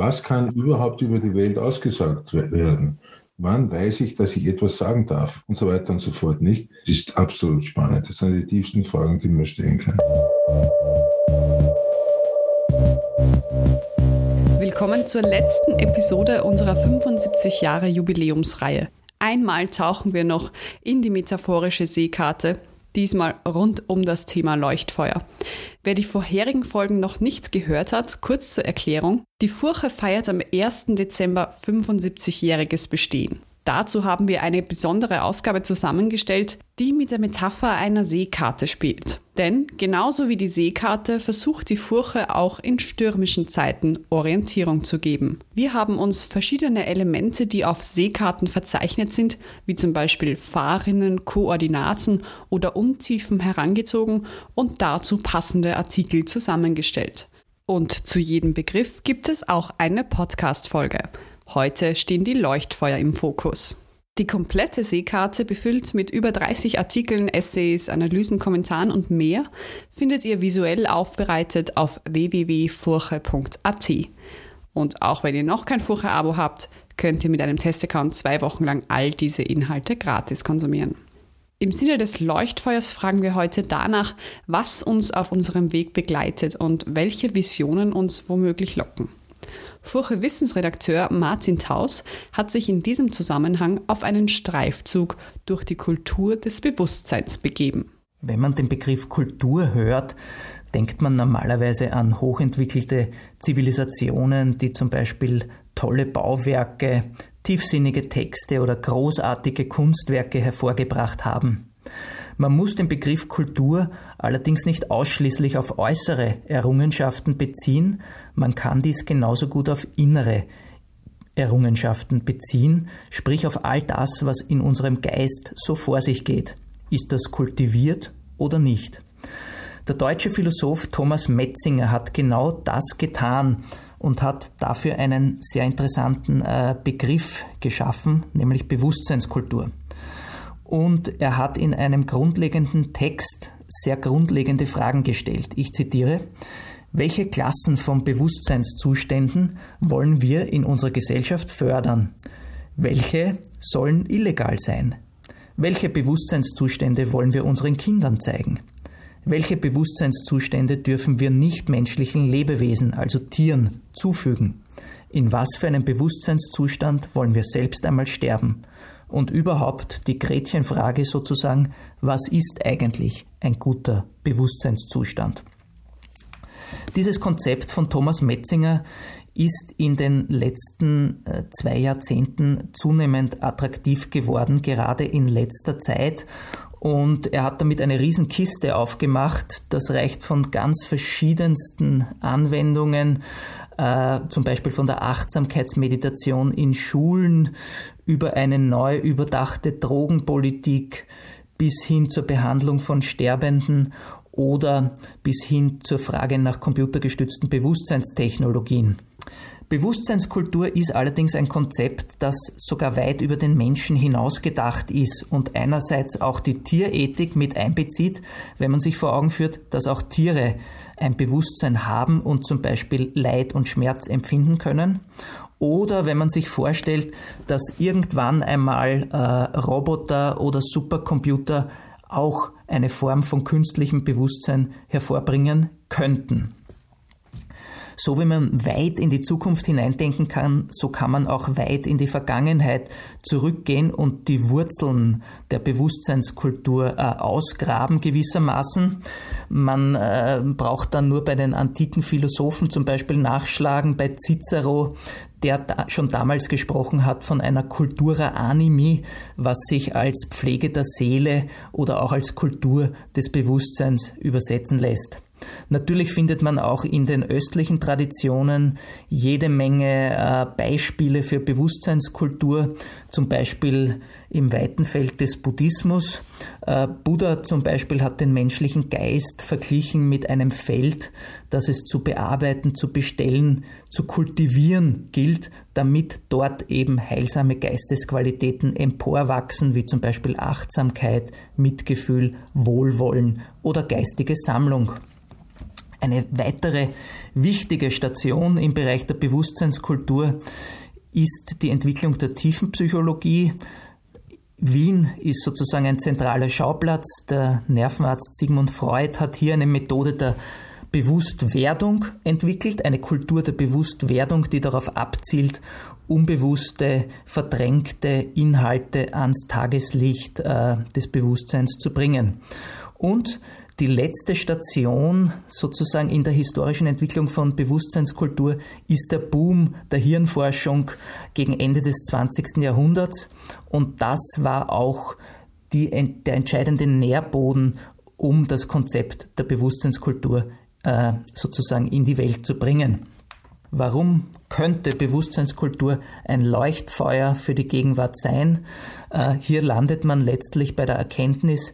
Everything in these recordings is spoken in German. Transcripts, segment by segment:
Was kann überhaupt über die Welt ausgesagt werden? Wann weiß ich, dass ich etwas sagen darf? Und so weiter und so fort, nicht? Das ist absolut spannend. Das sind die tiefsten Fragen, die man stellen kann. Willkommen zur letzten Episode unserer 75 Jahre Jubiläumsreihe. Einmal tauchen wir noch in die metaphorische Seekarte, diesmal rund um das Thema Leuchtfeuer. Wer die vorherigen Folgen noch nicht gehört hat, kurz zur Erklärung. Die Furche feiert am 1. Dezember 75-jähriges Bestehen. Dazu haben wir eine besondere Ausgabe zusammengestellt, die mit der Metapher einer Seekarte spielt. Denn genauso wie die Seekarte versucht die Furche auch in stürmischen Zeiten Orientierung zu geben. Wir haben uns verschiedene Elemente, die auf Seekarten verzeichnet sind, wie zum Beispiel Fahrrinnen, Koordinaten oder Untiefen herangezogen und dazu passende Artikel zusammengestellt. Und zu jedem Begriff gibt es auch eine Podcast-Folge. Heute stehen die Leuchtfeuer im Fokus. Die komplette Seekarte, befüllt mit über 30 Artikeln, Essays, Analysen, Kommentaren und mehr, findet ihr visuell aufbereitet auf www.furche.at. Und auch wenn ihr noch kein Furche-Abo habt, könnt ihr mit einem Testaccount zwei Wochen lang all diese Inhalte gratis konsumieren. Im Sinne des Leuchtfeuers fragen wir heute danach, was uns auf unserem Weg begleitet und welche Visionen uns womöglich locken. Furche Wissensredakteur Martin Taus hat sich in diesem Zusammenhang auf einen Streifzug durch die Kultur des Bewusstseins begeben. Wenn man den Begriff Kultur hört, denkt man normalerweise an hochentwickelte Zivilisationen, die zum Beispiel tolle Bauwerke, tiefsinnige Texte oder großartige Kunstwerke hervorgebracht haben. Man muss den Begriff Kultur allerdings nicht ausschließlich auf äußere Errungenschaften beziehen, man kann dies genauso gut auf innere Errungenschaften beziehen, sprich auf all das, was in unserem Geist so vor sich geht. Ist das kultiviert oder nicht? Der deutsche Philosoph Thomas Metzinger hat genau das getan und hat dafür einen sehr interessanten äh, Begriff geschaffen, nämlich Bewusstseinskultur. Und er hat in einem grundlegenden Text sehr grundlegende Fragen gestellt. Ich zitiere, welche Klassen von Bewusstseinszuständen wollen wir in unserer Gesellschaft fördern? Welche sollen illegal sein? Welche Bewusstseinszustände wollen wir unseren Kindern zeigen? Welche Bewusstseinszustände dürfen wir nichtmenschlichen Lebewesen, also Tieren, zufügen? In was für einem Bewusstseinszustand wollen wir selbst einmal sterben? Und überhaupt die Gretchenfrage sozusagen, was ist eigentlich ein guter Bewusstseinszustand? Dieses Konzept von Thomas Metzinger ist in den letzten äh, zwei Jahrzehnten zunehmend attraktiv geworden, gerade in letzter Zeit. Und er hat damit eine Riesenkiste aufgemacht. Das reicht von ganz verschiedensten Anwendungen, äh, zum Beispiel von der Achtsamkeitsmeditation in Schulen über eine neu überdachte Drogenpolitik bis hin zur Behandlung von Sterbenden oder bis hin zur Frage nach computergestützten Bewusstseinstechnologien. Bewusstseinskultur ist allerdings ein Konzept, das sogar weit über den Menschen hinaus gedacht ist und einerseits auch die Tierethik mit einbezieht, wenn man sich vor Augen führt, dass auch Tiere ein Bewusstsein haben und zum Beispiel Leid und Schmerz empfinden können. Oder wenn man sich vorstellt, dass irgendwann einmal äh, Roboter oder Supercomputer auch eine Form von künstlichem Bewusstsein hervorbringen könnten. So wie man weit in die Zukunft hineindenken kann, so kann man auch weit in die Vergangenheit zurückgehen und die Wurzeln der Bewusstseinskultur äh, ausgraben gewissermaßen. Man äh, braucht dann nur bei den antiken Philosophen zum Beispiel nachschlagen, bei Cicero, der da schon damals gesprochen hat von einer Cultura animi, was sich als Pflege der Seele oder auch als Kultur des Bewusstseins übersetzen lässt. Natürlich findet man auch in den östlichen Traditionen jede Menge äh, Beispiele für Bewusstseinskultur, zum Beispiel im weiten Feld des Buddhismus. Äh, Buddha zum Beispiel hat den menschlichen Geist verglichen mit einem Feld, das es zu bearbeiten, zu bestellen, zu kultivieren gilt, damit dort eben heilsame Geistesqualitäten emporwachsen, wie zum Beispiel Achtsamkeit, Mitgefühl, Wohlwollen oder geistige Sammlung. Eine weitere wichtige Station im Bereich der Bewusstseinskultur ist die Entwicklung der Tiefenpsychologie. Wien ist sozusagen ein zentraler Schauplatz. Der Nervenarzt Sigmund Freud hat hier eine Methode der Bewusstwerdung entwickelt, eine Kultur der Bewusstwerdung, die darauf abzielt, unbewusste, verdrängte Inhalte ans Tageslicht äh, des Bewusstseins zu bringen. Und die letzte Station sozusagen in der historischen Entwicklung von Bewusstseinskultur ist der Boom der Hirnforschung gegen Ende des 20. Jahrhunderts. Und das war auch die, der entscheidende Nährboden, um das Konzept der Bewusstseinskultur äh, sozusagen in die Welt zu bringen. Warum könnte Bewusstseinskultur ein Leuchtfeuer für die Gegenwart sein? Äh, hier landet man letztlich bei der Erkenntnis,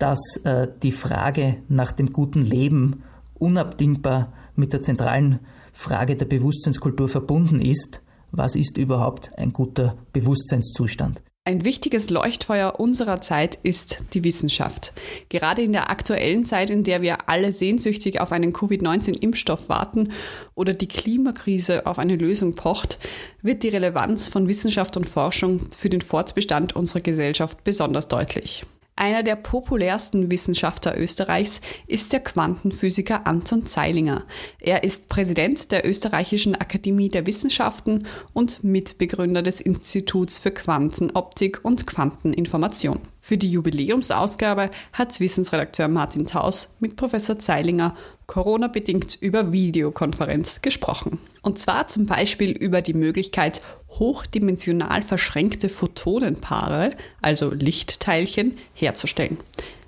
dass äh, die Frage nach dem guten Leben unabdingbar mit der zentralen Frage der Bewusstseinskultur verbunden ist. Was ist überhaupt ein guter Bewusstseinszustand? Ein wichtiges Leuchtfeuer unserer Zeit ist die Wissenschaft. Gerade in der aktuellen Zeit, in der wir alle sehnsüchtig auf einen Covid-19-Impfstoff warten oder die Klimakrise auf eine Lösung pocht, wird die Relevanz von Wissenschaft und Forschung für den Fortbestand unserer Gesellschaft besonders deutlich. Einer der populärsten Wissenschaftler Österreichs ist der Quantenphysiker Anton Zeilinger. Er ist Präsident der Österreichischen Akademie der Wissenschaften und Mitbegründer des Instituts für Quantenoptik und Quanteninformation. Für die Jubiläumsausgabe hat Wissensredakteur Martin Taus mit Professor Zeilinger Corona-bedingt über Videokonferenz gesprochen. Und zwar zum Beispiel über die Möglichkeit, hochdimensional verschränkte Photonenpaare, also Lichtteilchen, herzustellen.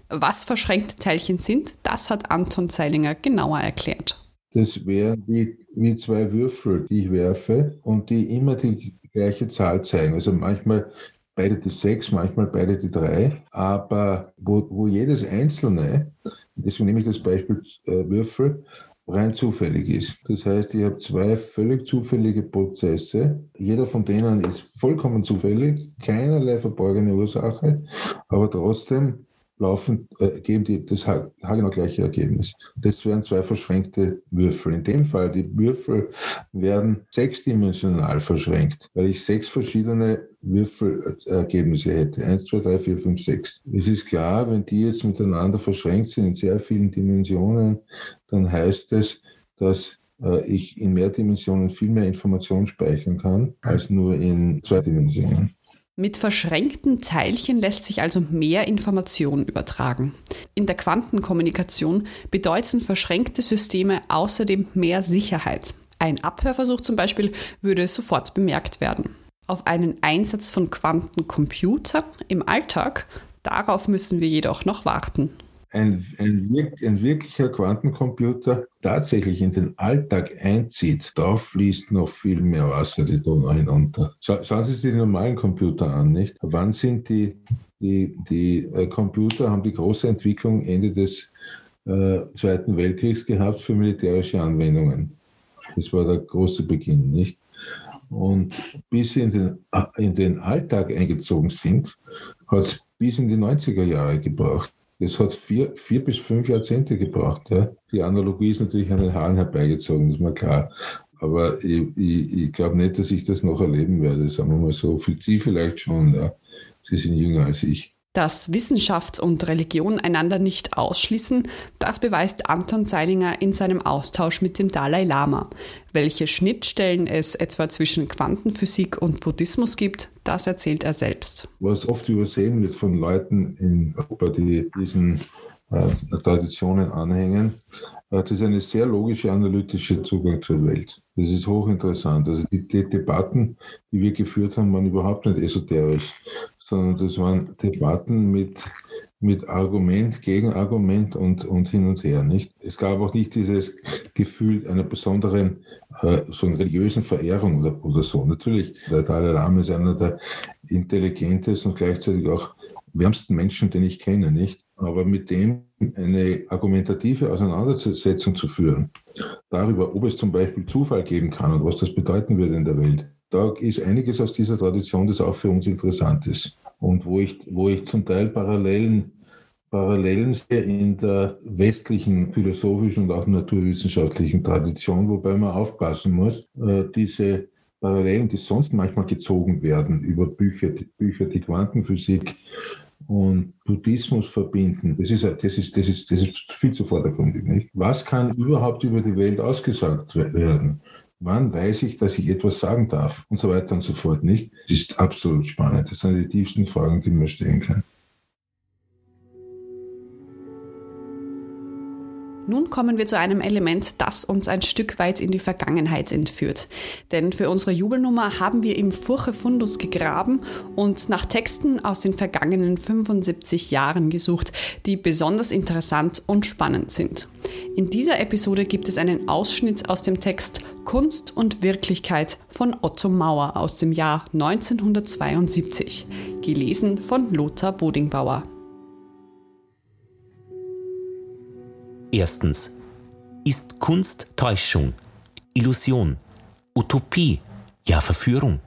Was verschränkte Teilchen sind, das hat Anton Zeilinger genauer erklärt. Das wären wie, wie zwei Würfel, die ich werfe und die immer die gleiche Zahl zeigen. Also manchmal beide die sechs, manchmal beide die drei, aber wo, wo jedes einzelne, deswegen nehme ich das Beispiel äh, Würfel, rein zufällig ist. Das heißt, ich habe zwei völlig zufällige Prozesse. Jeder von denen ist vollkommen zufällig, keinerlei verborgene Ursache, aber trotzdem laufen, äh, geben die das haargenau gleiche Ergebnis. Das wären zwei verschränkte Würfel. In dem Fall, die Würfel werden sechsdimensional verschränkt, weil ich sechs verschiedene Würfelergebnisse hätte. Eins, zwei, drei, vier, fünf, sechs. Es ist klar, wenn die jetzt miteinander verschränkt sind in sehr vielen Dimensionen, dann heißt es, dass äh, ich in mehr Dimensionen viel mehr Information speichern kann als nur in zwei Dimensionen. Mit verschränkten Teilchen lässt sich also mehr Information übertragen. In der Quantenkommunikation bedeuten verschränkte Systeme außerdem mehr Sicherheit. Ein Abhörversuch zum Beispiel würde sofort bemerkt werden. Auf einen Einsatz von Quantencomputern im Alltag, darauf müssen wir jedoch noch warten ein, ein, ein, wirklicher Quantencomputer tatsächlich in den Alltag einzieht, da fließt noch viel mehr Wasser die Donau hinunter. Schauen Sie sich die normalen Computer an, nicht? Wann sind die, die, die äh, Computer, haben die große Entwicklung Ende des äh, Zweiten Weltkriegs gehabt für militärische Anwendungen. Das war der große Beginn, nicht? Und bis sie in den, in den Alltag eingezogen sind, hat es bis in die 90er Jahre gebraucht. Es hat vier, vier bis fünf Jahrzehnte gebraucht. Ja. Die Analogie ist natürlich an den Haaren herbeigezogen, ist mir klar. Aber ich, ich, ich glaube nicht, dass ich das noch erleben werde, sagen wir mal so. Sie vielleicht schon, ja. Sie sind jünger als ich. Dass Wissenschaft und Religion einander nicht ausschließen, das beweist Anton Zeilinger in seinem Austausch mit dem Dalai Lama. Welche Schnittstellen es etwa zwischen Quantenphysik und Buddhismus gibt, das erzählt er selbst. Was oft übersehen wird von Leuten in Europa, die diesen äh, Traditionen anhängen, äh, das ist eine sehr logische, analytische Zugang zur Welt. Das ist hochinteressant. Also die, die Debatten, die wir geführt haben, waren überhaupt nicht esoterisch sondern das waren Debatten mit, mit Argument, Gegenargument und, und hin und her. Nicht? Es gab auch nicht dieses Gefühl einer besonderen äh, so einer religiösen Verehrung oder, oder so. Natürlich, der Dalai Lama ist einer der intelligentesten und gleichzeitig auch wärmsten Menschen, den ich kenne, nicht? Aber mit dem eine argumentative Auseinandersetzung zu führen, darüber, ob es zum Beispiel Zufall geben kann und was das bedeuten würde in der Welt, da ist einiges aus dieser Tradition, das auch für uns interessant ist. Und wo ich, wo ich zum Teil Parallelen Parallelen sehe in der westlichen philosophischen und auch naturwissenschaftlichen Tradition, wobei man aufpassen muss, äh, diese Parallelen, die sonst manchmal gezogen werden über Bücher, die, Bücher, die Quantenphysik und Buddhismus verbinden, das ist, das ist, das ist, das ist viel zu vordergründig. Nicht? Was kann überhaupt über die Welt ausgesagt werden? Wann weiß ich, dass ich etwas sagen darf? Und so weiter und so fort, nicht? Das ist absolut spannend. Das sind die tiefsten Fragen, die man stellen kann. Nun kommen wir zu einem Element, das uns ein Stück weit in die Vergangenheit entführt. Denn für unsere Jubelnummer haben wir im Furche Fundus gegraben und nach Texten aus den vergangenen 75 Jahren gesucht, die besonders interessant und spannend sind. In dieser Episode gibt es einen Ausschnitt aus dem Text Kunst und Wirklichkeit von Otto Mauer aus dem Jahr 1972, gelesen von Lothar Bodingbauer. Erstens. Ist Kunst Täuschung, Illusion, Utopie, ja Verführung?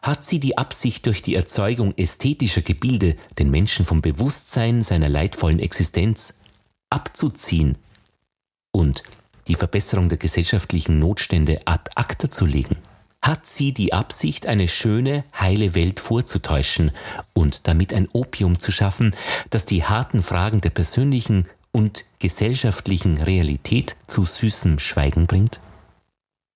Hat sie die Absicht, durch die Erzeugung ästhetischer Gebilde den Menschen vom Bewusstsein seiner leidvollen Existenz abzuziehen und die Verbesserung der gesellschaftlichen Notstände ad acta zu legen? Hat sie die Absicht, eine schöne, heile Welt vorzutäuschen und damit ein Opium zu schaffen, das die harten Fragen der persönlichen und gesellschaftlichen Realität zu süßem Schweigen bringt?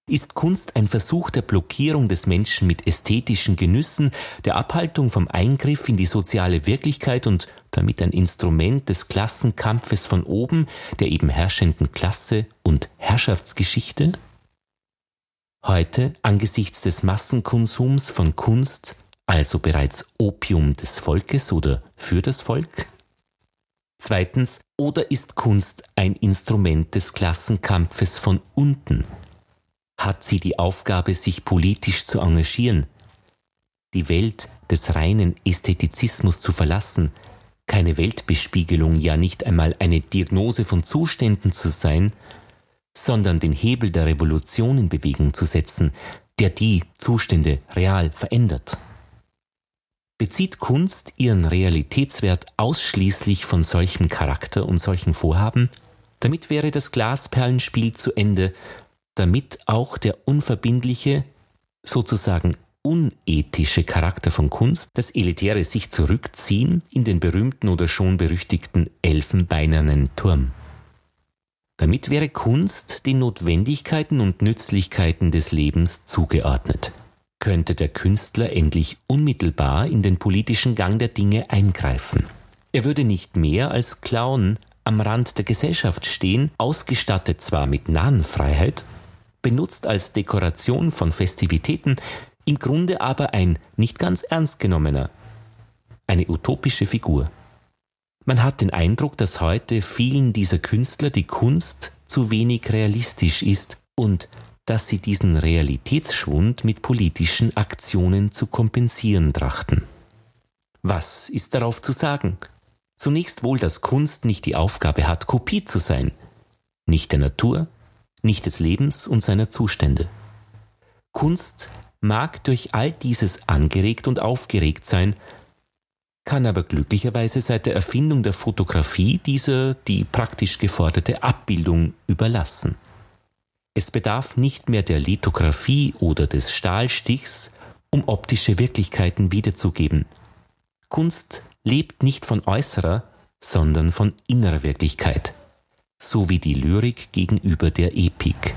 Ist Kunst ein Versuch der Blockierung des Menschen mit ästhetischen Genüssen, der Abhaltung vom Eingriff in die soziale Wirklichkeit und damit ein Instrument des Klassenkampfes von oben, der eben herrschenden Klasse und Herrschaftsgeschichte? Heute, angesichts des Massenkonsums von Kunst, also bereits Opium des Volkes oder für das Volk? Zweitens, oder ist Kunst ein Instrument des Klassenkampfes von unten? Hat sie die Aufgabe, sich politisch zu engagieren, die Welt des reinen Ästhetizismus zu verlassen, keine Weltbespiegelung, ja nicht einmal eine Diagnose von Zuständen zu sein, sondern den Hebel der Revolution in Bewegung zu setzen, der die Zustände real verändert? Bezieht Kunst ihren Realitätswert ausschließlich von solchem Charakter und solchen Vorhaben? Damit wäre das Glasperlenspiel zu Ende, damit auch der unverbindliche, sozusagen unethische Charakter von Kunst, das elitäre sich zurückziehen in den berühmten oder schon berüchtigten elfenbeinernen Turm. Damit wäre Kunst den Notwendigkeiten und Nützlichkeiten des Lebens zugeordnet könnte der Künstler endlich unmittelbar in den politischen Gang der Dinge eingreifen. Er würde nicht mehr als Clown am Rand der Gesellschaft stehen, ausgestattet zwar mit Nahenfreiheit, benutzt als Dekoration von Festivitäten, im Grunde aber ein nicht ganz ernst genommener, eine utopische Figur. Man hat den Eindruck, dass heute vielen dieser Künstler die Kunst zu wenig realistisch ist und dass sie diesen Realitätsschwund mit politischen Aktionen zu kompensieren trachten. Was ist darauf zu sagen? Zunächst wohl, dass Kunst nicht die Aufgabe hat, Kopie zu sein, nicht der Natur, nicht des Lebens und seiner Zustände. Kunst mag durch all dieses angeregt und aufgeregt sein, kann aber glücklicherweise seit der Erfindung der Fotografie dieser die praktisch geforderte Abbildung überlassen. Es bedarf nicht mehr der Lithografie oder des Stahlstichs, um optische Wirklichkeiten wiederzugeben. Kunst lebt nicht von äußerer, sondern von innerer Wirklichkeit, so wie die Lyrik gegenüber der Epik.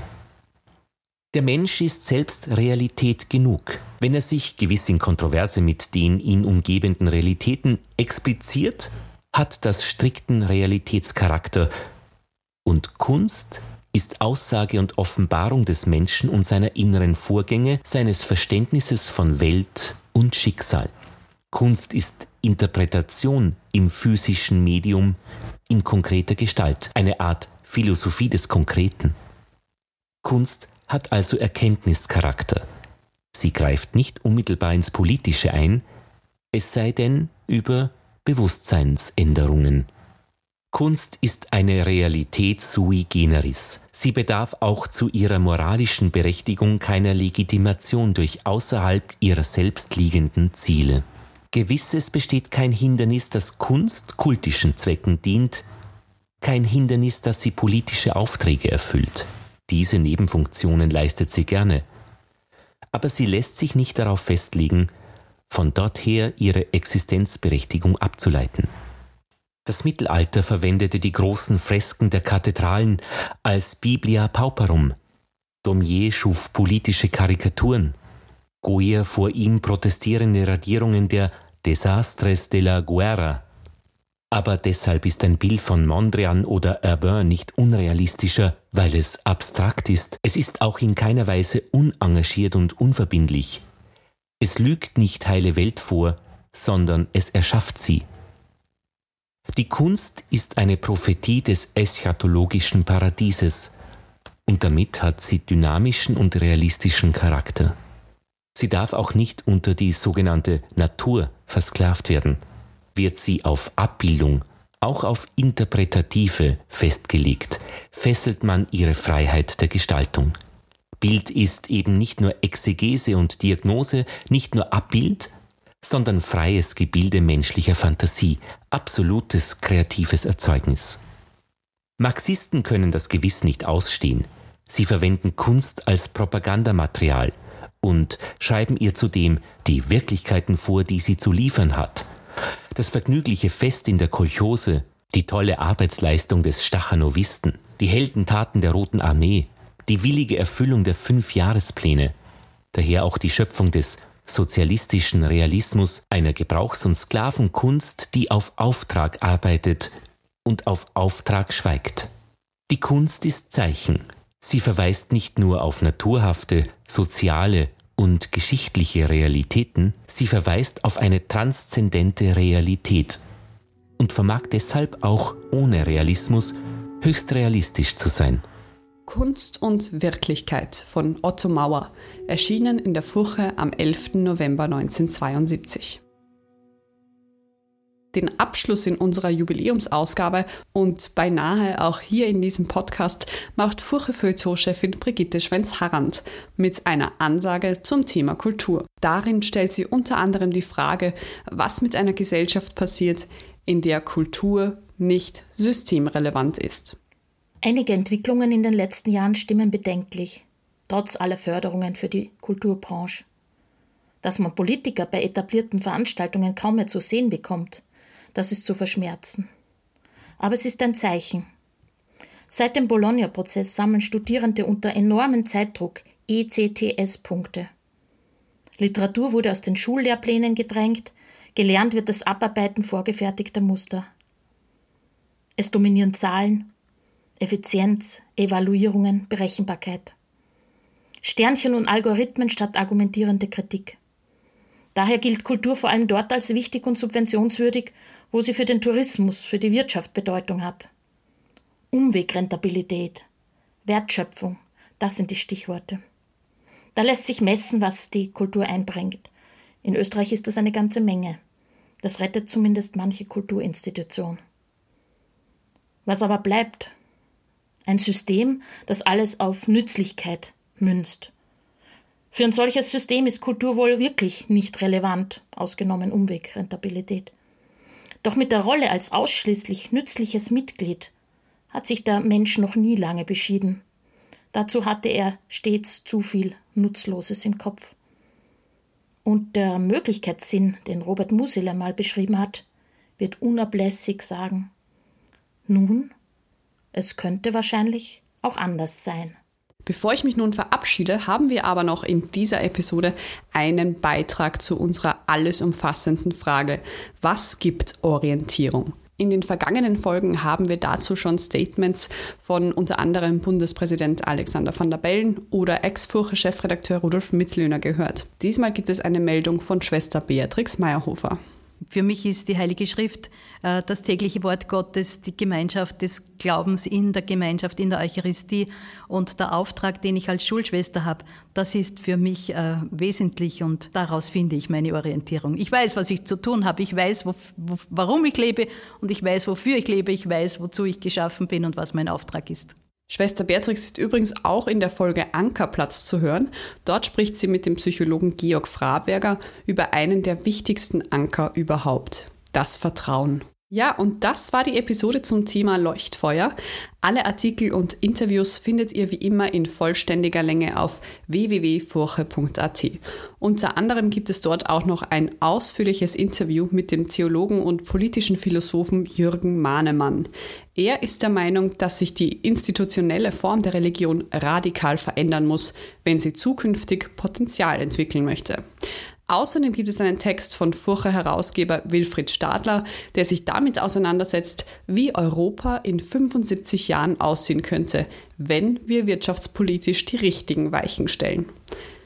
Der Mensch ist selbst Realität genug, wenn er sich gewiss in Kontroverse mit den ihn umgebenden Realitäten expliziert, hat das strikten Realitätscharakter und Kunst ist Aussage und Offenbarung des Menschen und seiner inneren Vorgänge, seines Verständnisses von Welt und Schicksal. Kunst ist Interpretation im physischen Medium in konkreter Gestalt, eine Art Philosophie des Konkreten. Kunst hat also Erkenntnischarakter. Sie greift nicht unmittelbar ins Politische ein, es sei denn über Bewusstseinsänderungen. Kunst ist eine Realität sui generis. Sie bedarf auch zu ihrer moralischen Berechtigung keiner Legitimation durch außerhalb ihrer selbst liegenden Ziele. Gewiss, es besteht kein Hindernis, dass Kunst kultischen Zwecken dient, kein Hindernis, dass sie politische Aufträge erfüllt. Diese Nebenfunktionen leistet sie gerne. Aber sie lässt sich nicht darauf festlegen, von dort her ihre Existenzberechtigung abzuleiten. Das Mittelalter verwendete die großen Fresken der Kathedralen als Biblia Pauperum. Daumier schuf politische Karikaturen. Goyer vor ihm protestierende Radierungen der Desastres de la Guerra. Aber deshalb ist ein Bild von Mondrian oder Urbain nicht unrealistischer, weil es abstrakt ist. Es ist auch in keiner Weise unengagiert und unverbindlich. Es lügt nicht heile Welt vor, sondern es erschafft sie. Die Kunst ist eine Prophetie des eschatologischen Paradieses und damit hat sie dynamischen und realistischen Charakter. Sie darf auch nicht unter die sogenannte Natur versklavt werden. Wird sie auf Abbildung, auch auf Interpretative festgelegt, fesselt man ihre Freiheit der Gestaltung. Bild ist eben nicht nur Exegese und Diagnose, nicht nur Abbild, sondern freies Gebilde menschlicher Fantasie, absolutes kreatives Erzeugnis. Marxisten können das gewiss nicht ausstehen. Sie verwenden Kunst als Propagandamaterial, und schreiben ihr zudem die Wirklichkeiten vor, die sie zu liefern hat. Das vergnügliche Fest in der Kolchose, die tolle Arbeitsleistung des Stachanowisten, die Heldentaten der Roten Armee, die willige Erfüllung der Fünfjahrespläne, daher auch die Schöpfung des sozialistischen Realismus einer Gebrauchs- und Sklavenkunst, die auf Auftrag arbeitet und auf Auftrag schweigt. Die Kunst ist Zeichen, Sie verweist nicht nur auf naturhafte, soziale und geschichtliche Realitäten, sie verweist auf eine transzendente Realität und vermag deshalb auch ohne Realismus höchst realistisch zu sein. Kunst und Wirklichkeit von Otto Mauer, erschienen in der Furche am 11. November 1972 den Abschluss in unserer Jubiläumsausgabe und beinahe auch hier in diesem Podcast macht Furche-Feuilleton-Chefin Brigitte Schwenz-Harrand mit einer Ansage zum Thema Kultur. Darin stellt sie unter anderem die Frage, was mit einer Gesellschaft passiert, in der Kultur nicht systemrelevant ist. Einige Entwicklungen in den letzten Jahren stimmen bedenklich, trotz aller Förderungen für die Kulturbranche. Dass man Politiker bei etablierten Veranstaltungen kaum mehr zu sehen bekommt, das ist zu verschmerzen. Aber es ist ein Zeichen. Seit dem Bologna-Prozess sammeln Studierende unter enormem Zeitdruck ECTS-Punkte. Literatur wurde aus den Schullehrplänen gedrängt, gelernt wird das Abarbeiten vorgefertigter Muster. Es dominieren Zahlen, Effizienz, Evaluierungen, Berechenbarkeit. Sternchen und Algorithmen statt argumentierende Kritik. Daher gilt Kultur vor allem dort als wichtig und subventionswürdig, wo sie für den Tourismus, für die Wirtschaft Bedeutung hat. Umwegrentabilität, Wertschöpfung, das sind die Stichworte. Da lässt sich messen, was die Kultur einbringt. In Österreich ist das eine ganze Menge. Das rettet zumindest manche Kulturinstitution. Was aber bleibt? Ein System, das alles auf Nützlichkeit münzt. Für ein solches System ist Kultur wohl wirklich nicht relevant, ausgenommen Umwegrentabilität. Doch mit der Rolle als ausschließlich nützliches Mitglied hat sich der Mensch noch nie lange beschieden. Dazu hatte er stets zu viel Nutzloses im Kopf. Und der Möglichkeitssinn, den Robert Musil einmal beschrieben hat, wird unablässig sagen: Nun, es könnte wahrscheinlich auch anders sein. Bevor ich mich nun verabschiede, haben wir aber noch in dieser Episode einen Beitrag zu unserer alles umfassenden Frage, was gibt Orientierung? In den vergangenen Folgen haben wir dazu schon Statements von unter anderem Bundespräsident Alexander van der Bellen oder Ex-Furche-Chefredakteur Rudolf Mitzlöhner gehört. Diesmal gibt es eine Meldung von Schwester Beatrix Meyerhofer. Für mich ist die Heilige Schrift äh, das tägliche Wort Gottes, die Gemeinschaft des Glaubens in der Gemeinschaft, in der Eucharistie und der Auftrag, den ich als Schulschwester habe, das ist für mich äh, wesentlich und daraus finde ich meine Orientierung. Ich weiß, was ich zu tun habe, ich weiß, wo, wo, warum ich lebe und ich weiß, wofür ich lebe, ich weiß, wozu ich geschaffen bin und was mein Auftrag ist. Schwester Beatrix ist übrigens auch in der Folge Ankerplatz zu hören. Dort spricht sie mit dem Psychologen Georg Fraberger über einen der wichtigsten Anker überhaupt, das Vertrauen. Ja, und das war die Episode zum Thema Leuchtfeuer. Alle Artikel und Interviews findet ihr wie immer in vollständiger Länge auf www.furche.at. Unter anderem gibt es dort auch noch ein ausführliches Interview mit dem Theologen und politischen Philosophen Jürgen Mahnemann. Er ist der Meinung, dass sich die institutionelle Form der Religion radikal verändern muss, wenn sie zukünftig Potenzial entwickeln möchte. Außerdem gibt es einen Text von Furche-Herausgeber Wilfried Stadler, der sich damit auseinandersetzt, wie Europa in 75 Jahren aussehen könnte, wenn wir wirtschaftspolitisch die richtigen Weichen stellen.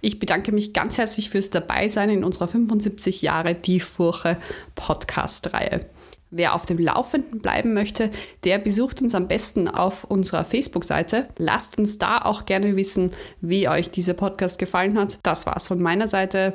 Ich bedanke mich ganz herzlich fürs Dabeisein in unserer 75 Jahre Die Furche Podcast-Reihe. Wer auf dem Laufenden bleiben möchte, der besucht uns am besten auf unserer Facebook-Seite. Lasst uns da auch gerne wissen, wie euch dieser Podcast gefallen hat. Das war's von meiner Seite.